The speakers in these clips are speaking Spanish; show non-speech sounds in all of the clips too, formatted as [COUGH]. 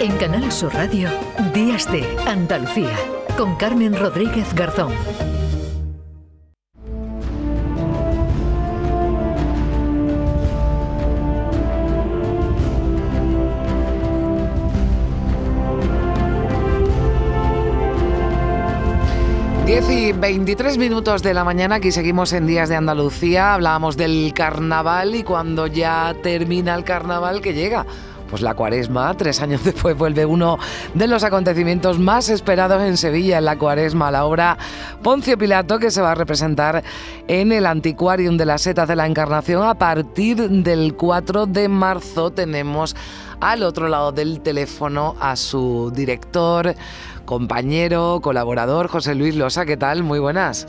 En Canal Sur Radio, Días de Andalucía, con Carmen Rodríguez Garzón. Diez y 23 minutos de la mañana, aquí seguimos en Días de Andalucía, hablábamos del carnaval y cuando ya termina el carnaval que llega pues la cuaresma, tres años [LAUGHS] después, vuelve uno de los acontecimientos más esperados en Sevilla, en la cuaresma, la obra Poncio Pilato, que se va a representar en el Antiquarium de las Setas de la Encarnación a partir del 4 de marzo. Tenemos al otro lado del teléfono a su director, compañero, colaborador, José Luis Losa. ¿Qué tal? Muy buenas.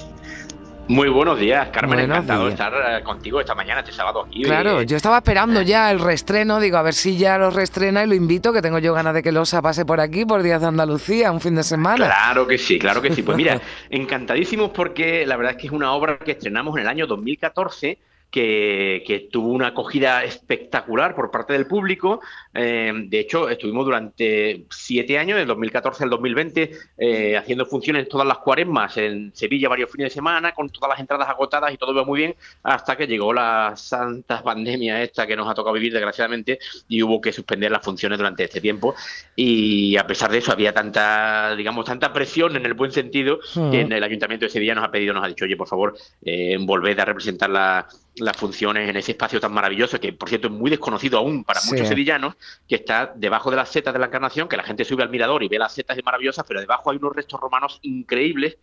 Muy buenos días, Carmen. encantado de estar eh, contigo esta mañana, este sábado aquí. Claro, yo estaba esperando ya el reestreno, digo, a ver si ya lo reestrena y lo invito, que tengo yo ganas de que Losa pase por aquí por Días de Andalucía, un fin de semana. Claro que sí, claro que sí. Pues mira, [LAUGHS] encantadísimos porque la verdad es que es una obra que estrenamos en el año 2014 que, tuvo una acogida espectacular por parte del público. Eh, de hecho, estuvimos durante siete años, del 2014 al 2020, eh, haciendo funciones todas las cuaresmas en Sevilla varios fines de semana, con todas las entradas agotadas y todo iba muy bien, hasta que llegó la santa pandemia esta que nos ha tocado vivir, desgraciadamente, y hubo que suspender las funciones durante este tiempo. Y a pesar de eso, había tanta, digamos, tanta presión en el buen sentido que en el Ayuntamiento de Sevilla nos ha pedido, nos ha dicho, oye, por favor, eh, volved a representar la las funciones en ese espacio tan maravilloso, que por cierto es muy desconocido aún para muchos sevillanos, que está debajo de las setas de la Encarnación, que la gente sube al mirador y ve las setas maravillosas, pero debajo hay unos restos romanos increíbles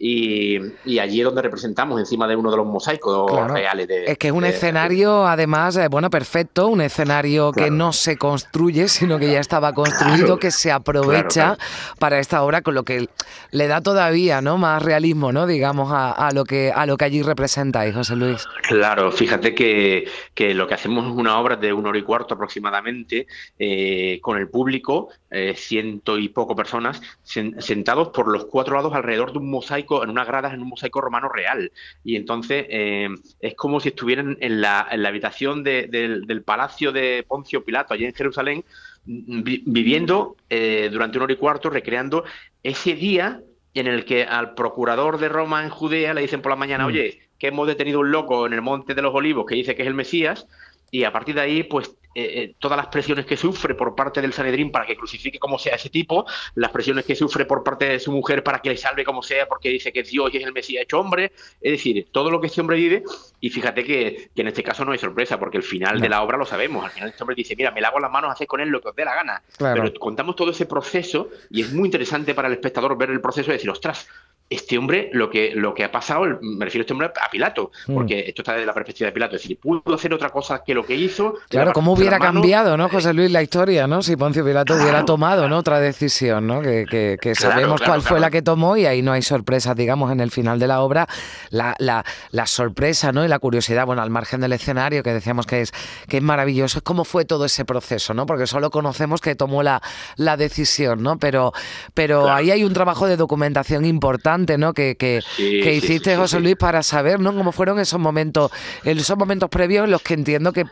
y, allí es donde representamos encima de uno de los mosaicos reales. De, es que es un escenario, además, eh, bueno, perfecto, un escenario que no se construye, sino que ya estaba construido, que se aprovecha para esta obra, con lo que le da todavía no más realismo, no digamos, a, lo que a lo que allí representáis, José Luis. Claro, fíjate que, que lo que hacemos es una obra de una hora y cuarto aproximadamente, eh, con el público, eh, ciento y poco personas, sentados por los cuatro lados alrededor de un mosaico en unas gradas en un mosaico romano real. Y entonces eh, es como si estuvieran en la, habitación del, palacio de Poncio Pilato, allí en Jerusalén, viviendo eh, durante un hora y cuarto, recreando ese día en el que al procurador de Roma en Judea le dicen por la mañana, mm. oye, que hemos detenido un loco en el Monte de los Olivos que dice que es el Mesías, y a partir de ahí, pues eh, eh, todas las presiones que sufre por parte del Sanedrín para que crucifique como sea ese tipo, las presiones que sufre por parte de su mujer para que le salve como sea porque dice que Dios es el Mesías hecho hombre, es decir, todo lo que este hombre vive, y fíjate que, en este caso no hay sorpresa, porque el final de la obra lo sabemos, al final este hombre dice, mira, me lavo las manos, haced con él lo que os dé la gana, pero contamos todo ese proceso y es muy interesante para el espectador ver el proceso y decir, ostras, este hombre, lo que, lo que ha pasado, me refiero a este hombre a Pilato, mm. porque esto está desde la perspectiva de Pilato, es decir, pudo hacer otra cosa que lo que hizo. Claro, ¿cómo hubiera cambiado, no, José Luis, la historia, ¿no? Si Poncio Pilato hubiera tomado ¿no? otra decisión, ¿no? Que, que, sabemos cuál fue la que tomó y ahí no hay sorpresas, digamos, en el final de la obra. La, la, la, sorpresa, ¿no? Y la curiosidad, bueno, al margen del escenario, que decíamos que es, que es maravilloso, es cómo fue todo ese proceso, ¿no? Porque solo conocemos que tomó la, la decisión, ¿no? Pero, pero ahí hay un trabajo de documentación importante, ¿no? Que, que que, hiciste, José Luis, para saber ¿no? cómo fueron esos momentos, esos momentos previos en los que entiendo que,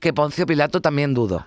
que, Poncio Pilato también dudo.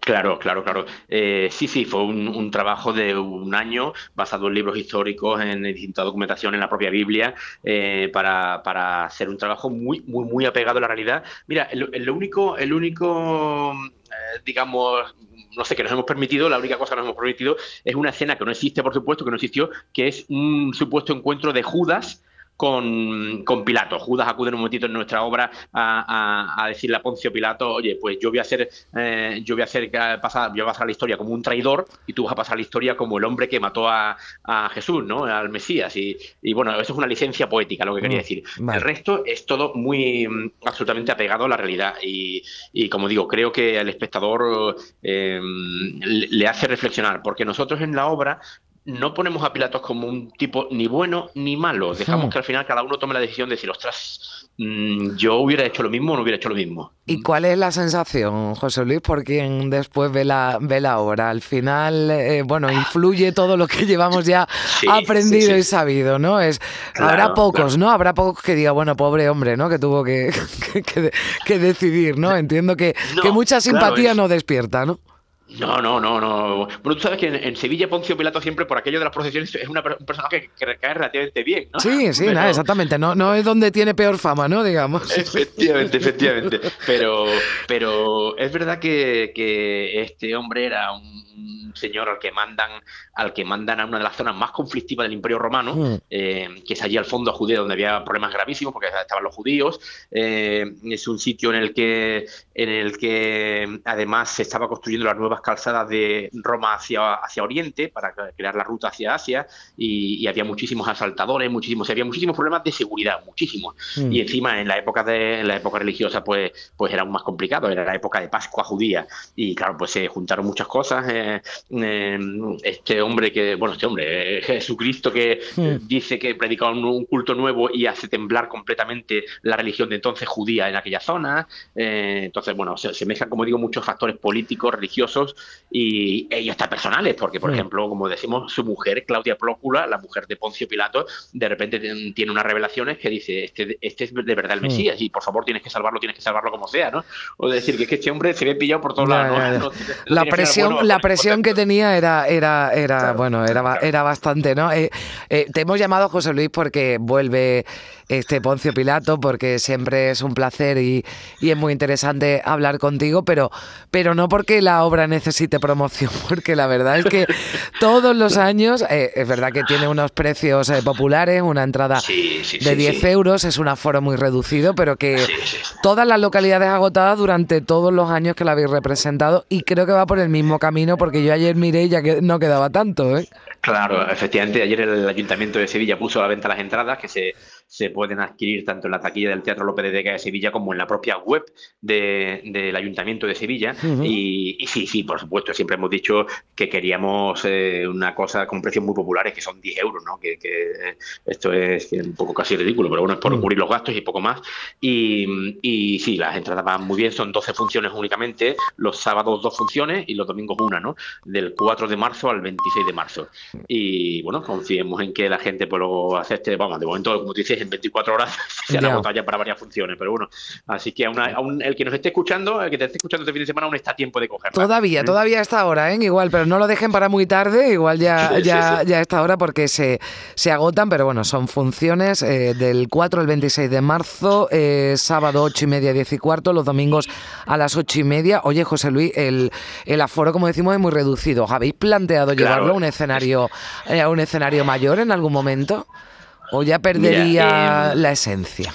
Claro, claro, claro. Eh, sí, sí, fue un, trabajo de un año basado en libros históricos, en distinta documentación, en la propia Biblia, eh, para, para, hacer un trabajo muy, muy, muy apegado a la realidad. Mira, el, único, el único, eh, digamos, no sé, que nos hemos permitido, la única cosa que nos hemos permitido es una escena que no existe, por supuesto, que no existió, que es un supuesto encuentro de Judas con, con, Pilato. Judas acude en un momentito en nuestra obra a, decirle a Poncio Pilato, oye, pues yo voy a hacer, eh, yo voy a hacer pasar, yo voy a pasar la historia como un traidor y tú vas a pasar la historia como el hombre que mató a, Jesús, ¿no? Al Mesías. Y, bueno, eso es una licencia poética, lo que quería mm, decir. El resto es todo muy mm, absolutamente apegado a la realidad. Y, como digo, creo que al espectador eh, le hace reflexionar, porque nosotros en la obra no ponemos a Pilatos como un tipo ni bueno ni malo. Dejamos hmm. que al final cada uno tome la decisión de decir, ostras, mm, yo hubiera hecho lo mismo o no hubiera hecho lo mismo. ¿Y cuál es la sensación, José Luis, por quien después ve la, ve la obra? Al final, eh, bueno, influye todo lo que llevamos ya [LAUGHS] aprendido y sabido, ¿no? Es, habrá pocos, ¿no? Habrá pocos que diga, bueno, pobre hombre, ¿no? Que tuvo que, [LAUGHS] que, decidir, ¿no? Entiendo que, que mucha simpatía no despierta, ¿no? No, no, no, no. Bueno, tú sabes que en, Sevilla Poncio Pilato siempre por aquello de las procesiones es una, un personaje que, recae relativamente bien, ¿no? Sí, sí, nada, exactamente. No, no es donde tiene peor fama, ¿no? Digamos. [LAUGHS] Efectivamente, efectivamente. Pero, pero es verdad que, que este hombre era un señor al que mandan al que mandan a una de las zonas más conflictivas del Imperio Romano, hmm. eh, que es allí al fondo a Judea, donde había problemas gravísimos porque estaban los judíos. Eh, es un sitio en el que en el que además se estaba construyendo las nuevas calzadas de Roma hacia, hacia Oriente para crear la ruta hacia Asia y, había muchísimos asaltadores, muchísimos, había muchísimos problemas de seguridad, muchísimos. Hmm. Y encima en la época de la época religiosa pues pues era aún más complicado, era la época de Pascua judía y claro, pues se juntaron muchas cosas. Eh, este hombre que, bueno, este hombre, eh, Jesucristo que hmm. dice que predica un, culto nuevo y hace temblar completamente la religión de entonces judía en aquella zona. Eh, entonces, bueno, se, mezclan, como digo, muchos factores políticos, religiosos y, y hasta personales, porque, por ejemplo, como decimos, su mujer, Claudia Prócula, la mujer de Poncio Pilato, de repente tiene unas revelaciones que dice, este, este es de verdad el. Mesías y por favor tienes que salvarlo, tienes que salvarlo como sea, ¿no? O decir, que, que este hombre se ve pillado por todos lados. [LAUGHS] la presión, la presión que tenía era, era, era bueno, era, era bastante, ¿no? Eh, eh, te hemos llamado José Luis porque vuelve este Poncio Pilato, porque siempre es un placer y, es muy interesante hablar contigo, pero, pero no porque la obra necesite promoción, [LAUGHS] porque la verdad es que todos los años, eh, es verdad que tiene unos precios populares, una entrada de 10 euros, es un aforo muy reducido, pero que todas las localidades agotadas durante todos los años que la habéis representado y creo que va por el mismo camino, porque yo ayer miré ya que no quedaba tanto. ¿eh? Claro, efectivamente, ayer el Ayuntamiento de Sevilla puso a la venta las entradas que se, se pueden adquirir tanto en la taquilla del Teatro López de Vega de Sevilla como en la propia web del Ayuntamiento de Sevilla. y, sí, sí, por supuesto, siempre hemos dicho que queríamos eh, una cosa con precios muy populares, que son 10 euros, ¿no? Que, esto es un poco casi ridículo, pero bueno, es por mm. cubrir los gastos y poco más. Y, y sí, las entradas van muy bien, son 12 funciones únicamente, los sábados dos funciones y los domingos una, ¿no? Del 4 de marzo al 26 de marzo. Y bueno, confiemos en que la gente pues lo acepte. Vamos, de momento, como tú dices, en 24 horas se han agotado ya para varias funciones. Pero bueno, así que aún, el que nos esté escuchando, el que te esté escuchando este fin de semana, aún está a tiempo de cogerla. Todavía, todavía está ahora, ¿eh? Igual, pero no lo dejen para muy tarde, igual ya, ya, ya está ahora porque se, se agotan, pero bueno, son funciones eh, del 4 al 26 de marzo, eh, sábado 8 y media, 10 y cuarto, los domingos a las 8 y media. Oye, José Luis, el, el aforo, como decimos, es muy reducido. ¿Habéis planteado llevarlo a un escenario a un escenario mayor en algún momento? ¿O ya perdería em, la esencia?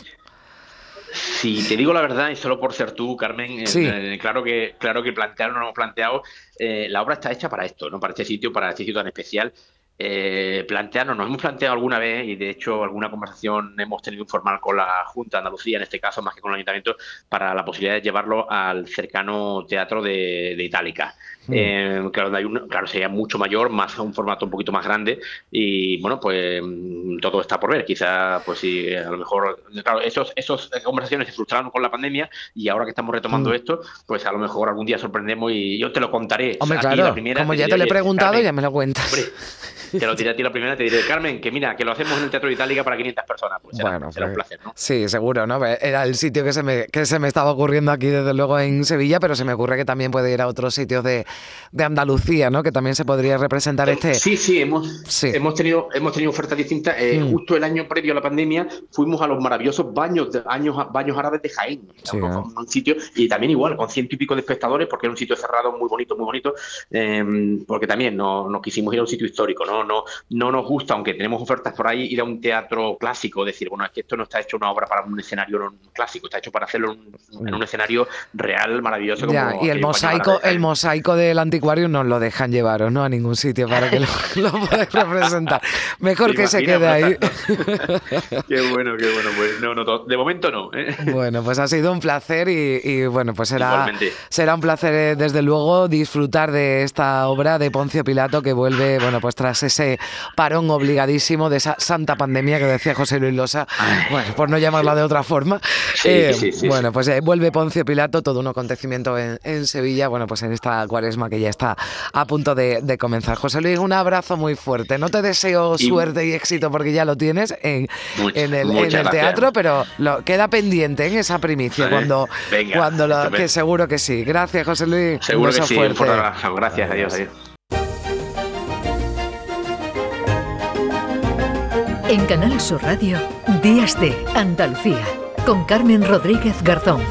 Si te digo la verdad, y solo por ser tú, Carmen, eh, claro que claro que plantear no lo hemos planteado, eh, la obra está hecha para esto, no para este sitio, para este sitio tan especial. Eh, plantearnos, nos hemos planteado alguna vez y de hecho alguna conversación hemos tenido informal con la Junta de Andalucía, en este caso más que con el Ayuntamiento, para la posibilidad de llevarlo al cercano teatro de, de Itálica. Hmm. Eh, claro, hay claro, sería mucho mayor, más un formato un poquito más grande y bueno, pues mm, todo está por ver. Quizá, pues sí, a lo mejor, claro, esos, esos conversaciones se frustraron con la pandemia y ahora que estamos retomando hmm. esto, pues a lo mejor algún día sorprendemos y yo te lo contaré. Hombre, claro, como ya te, lo he preguntado, ya me lo cuentas. te lo tiré a ti la primera, te diré, Carmen, que mira, que lo hacemos en el Teatro de Itálica para 500 personas. Pues será, bueno, será un pues, placer, ¿no? Sí, seguro, ¿no? Era el sitio que se, me, que se me estaba ocurriendo aquí, desde luego, en Sevilla, pero se me ocurre que también puede ir a otros sitios de, de Andalucía, ¿no? Que también se podría representar este. Sí, sí, hemos, hemos tenido hemos tenido ofertas distintas. Eh, mm. Justo el año previo a la pandemia fuimos a los maravillosos baños de, años, baños árabes de Jaén, un, sitio y también igual con ciento y pico de espectadores porque era un sitio cerrado muy bonito, muy bonito, em, porque también no, no, quisimos ir a un sitio histórico, no, no, no nos gusta, aunque tenemos ofertas por ahí, ir a un teatro clásico, decir, bueno, es que esto no está hecho una obra para un escenario clásico, está hecho para hacerlo en un, escenario real, maravilloso. y el mosaico, el mosaico del anticuario no lo dejan llevaros, ¿no? A ningún sitio para que lo, [LAUGHS] lo podáis representar. Mejor que se quede ahí. [LAUGHS] qué bueno, qué bueno. Pues no, no, de momento no. ¿eh? Bueno, pues ha sido un placer y, bueno, pues será, será un placer eh, desde luego disfrutar de esta obra de Poncio Pilato que vuelve, bueno, pues tras ese parón obligadísimo de esa santa pandemia que decía José Luis Losa, bueno, por no llamarla de otra forma. Eh, bueno, pues eh, vuelve Poncio Pilato, todo un acontecimiento en, Sevilla, bueno, pues en esta cuaresma que ya está a punto de, comenzar. José Luis, un abrazo muy fuerte. No te deseo suerte y éxito porque ya lo tienes en, el, teatro, pero lo, queda pendiente en esa primicia cuando, cuando lo, que seguro que sí. Gracias, José Luis. Seguro que sí. Fuerte. Gracias, adiós, adiós. En Canal Sur Radio, Días de Andalucía, con Carmen Rodríguez Garzón.